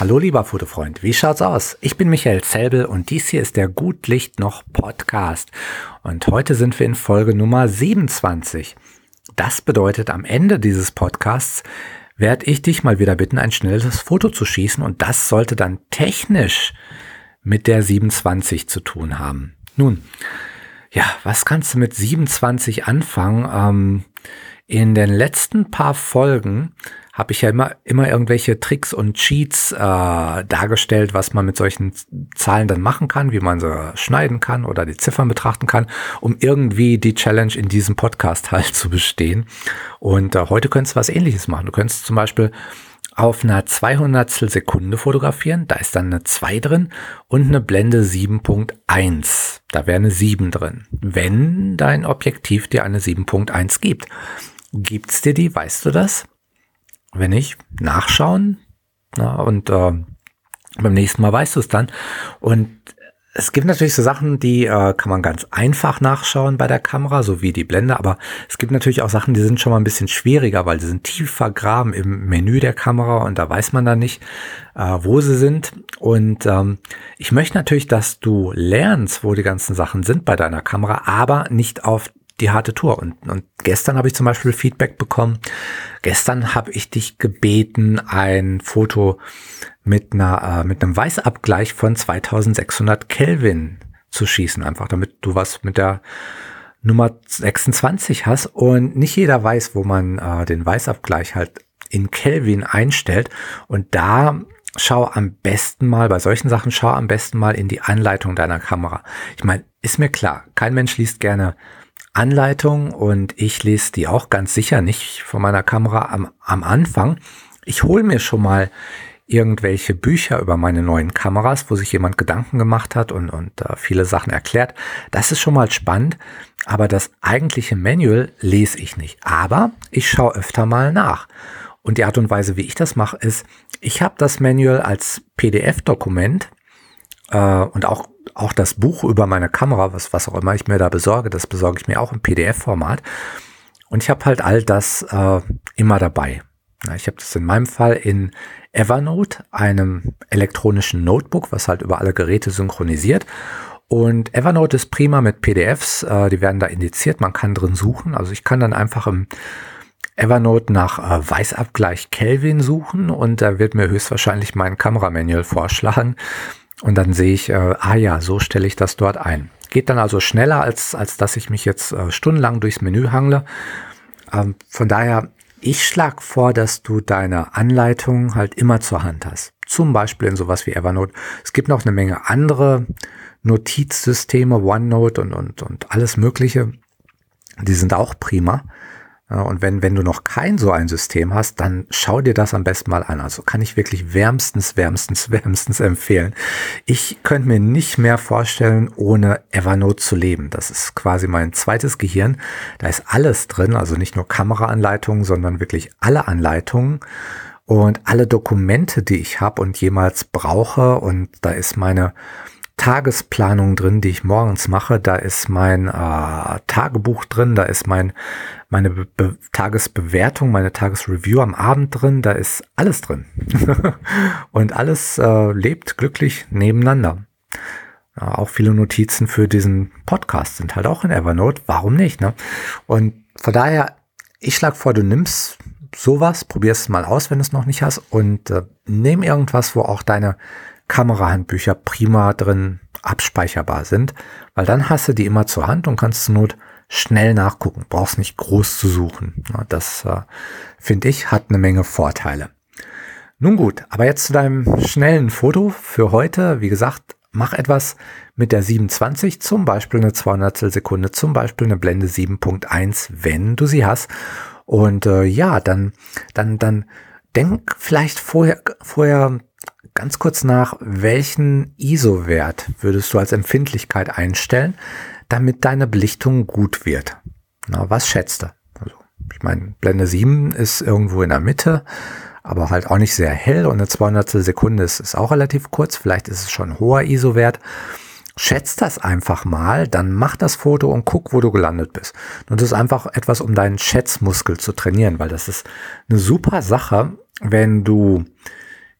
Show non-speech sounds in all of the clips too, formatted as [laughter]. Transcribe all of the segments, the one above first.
Hallo lieber Fotofreund, wie schaut's aus? Ich bin Michael Zelbel und dies hier ist der Gut Licht noch Podcast. Und heute sind wir in Folge Nummer 27. Das bedeutet, am Ende dieses Podcasts werde ich dich mal wieder bitten, ein schnelles Foto zu schießen und das sollte dann technisch mit der 27 zu tun haben. Nun, ja, was kannst du mit 27 anfangen? Ähm, in den letzten paar Folgen habe ich ja immer, immer irgendwelche Tricks und Cheats äh, dargestellt, was man mit solchen Zahlen dann machen kann, wie man sie schneiden kann oder die Ziffern betrachten kann, um irgendwie die Challenge in diesem Podcast [laughs] halt zu bestehen. Und äh, heute könntest du was ähnliches machen. Du könntest zum Beispiel auf einer 200 Sekunde fotografieren. Da ist dann eine 2 drin und eine Blende 7.1. Da wäre eine 7 drin. Wenn dein Objektiv dir eine 7.1 gibt. Gibt's dir die? Weißt du das? Wenn nicht, nachschauen. Na, und äh, beim nächsten Mal weißt du es dann. Und es gibt natürlich so Sachen, die äh, kann man ganz einfach nachschauen bei der Kamera, so wie die Blende, aber es gibt natürlich auch Sachen, die sind schon mal ein bisschen schwieriger, weil die sind tief vergraben im Menü der Kamera und da weiß man dann nicht, äh, wo sie sind. Und ähm, ich möchte natürlich, dass du lernst, wo die ganzen Sachen sind bei deiner Kamera, aber nicht auf die harte Tour. Und, und gestern habe ich zum Beispiel Feedback bekommen. Gestern habe ich dich gebeten, ein Foto mit einer äh, mit einem Weißabgleich von 2600 Kelvin zu schießen, einfach damit du was mit der Nummer 26 hast und nicht jeder weiß, wo man äh, den Weißabgleich halt in Kelvin einstellt und da schau am besten mal bei solchen Sachen schau am besten mal in die Anleitung deiner Kamera. Ich meine, ist mir klar, kein Mensch liest gerne Anleitung und ich lese die auch ganz sicher nicht von meiner Kamera am, am Anfang. Ich hole mir schon mal irgendwelche Bücher über meine neuen Kameras, wo sich jemand Gedanken gemacht hat und, und äh, viele Sachen erklärt. Das ist schon mal spannend, aber das eigentliche Manual lese ich nicht. Aber ich schaue öfter mal nach. Und die Art und Weise, wie ich das mache, ist, ich habe das Manual als PDF-Dokument äh, und auch auch das Buch über meine Kamera, was, was auch immer ich mir da besorge, das besorge ich mir auch im PDF-Format. Und ich habe halt all das äh, immer dabei. Ich habe das in meinem Fall in Evernote, einem elektronischen Notebook, was halt über alle Geräte synchronisiert. Und Evernote ist prima mit PDFs, äh, die werden da indiziert, man kann drin suchen. Also ich kann dann einfach im Evernote nach äh, Weißabgleich Kelvin suchen und da wird mir höchstwahrscheinlich mein Kameramanual vorschlagen. Und dann sehe ich, äh, ah ja, so stelle ich das dort ein. Geht dann also schneller, als, als dass ich mich jetzt äh, stundenlang durchs Menü hangle. Ähm, von daher, ich schlage vor, dass du deine Anleitung halt immer zur Hand hast. Zum Beispiel in sowas wie Evernote. Es gibt noch eine Menge andere Notizsysteme, OneNote und, und, und alles Mögliche. Die sind auch prima. Und wenn, wenn du noch kein so ein System hast, dann schau dir das am besten mal an. Also kann ich wirklich wärmstens, wärmstens, [laughs] wärmstens empfehlen. Ich könnte mir nicht mehr vorstellen, ohne Evernote zu leben. Das ist quasi mein zweites Gehirn. Da ist alles drin, also nicht nur Kameraanleitungen, sondern wirklich alle Anleitungen und alle Dokumente, die ich habe und jemals brauche. Und da ist meine Tagesplanung drin, die ich morgens mache. Da ist mein äh, Tagebuch drin, da ist mein meine Be Be Tagesbewertung, meine Tagesreview am Abend drin, da ist alles drin. [laughs] und alles äh, lebt glücklich nebeneinander. Ja, auch viele Notizen für diesen Podcast sind halt auch in Evernote. Warum nicht? Ne? Und von daher, ich schlage vor, du nimmst sowas, probierst es mal aus, wenn du es noch nicht hast und äh, nimm irgendwas, wo auch deine Kamerahandbücher prima drin abspeicherbar sind, weil dann hast du die immer zur Hand und kannst zur Not schnell nachgucken. Brauchst nicht groß zu suchen. Das äh, finde ich hat eine Menge Vorteile. Nun gut, aber jetzt zu deinem schnellen Foto für heute. Wie gesagt, mach etwas mit der 27, zum Beispiel eine 200 Sekunde, zum Beispiel eine Blende 7.1, wenn du sie hast. Und äh, ja, dann, dann, dann denk vielleicht vorher, vorher ganz kurz nach, welchen ISO-Wert würdest du als Empfindlichkeit einstellen, damit deine Belichtung gut wird. Na, was schätzt du? Also, ich meine, Blende 7 ist irgendwo in der Mitte, aber halt auch nicht sehr hell und eine 200 Sekunde ist, ist auch relativ kurz. Vielleicht ist es schon ein hoher ISO-Wert. Schätzt das einfach mal, dann mach das Foto und guck, wo du gelandet bist. Und das ist einfach etwas, um deinen Schätzmuskel zu trainieren, weil das ist eine super Sache, wenn du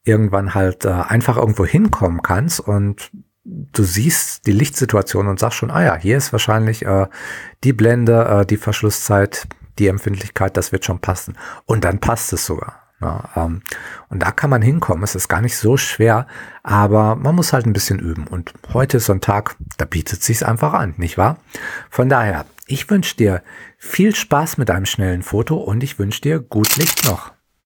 irgendwann halt äh, einfach irgendwo hinkommen kannst und du siehst die Lichtsituation und sagst schon, ah ja, hier ist wahrscheinlich äh, die Blende, äh, die Verschlusszeit, die Empfindlichkeit, das wird schon passen. Und dann passt es sogar. Ja, ähm, und da kann man hinkommen. Es ist gar nicht so schwer, aber man muss halt ein bisschen üben. Und heute ist so ein Tag, da bietet es sich einfach an, nicht wahr? Von daher, ich wünsche dir viel Spaß mit einem schnellen Foto und ich wünsche dir gut Licht noch.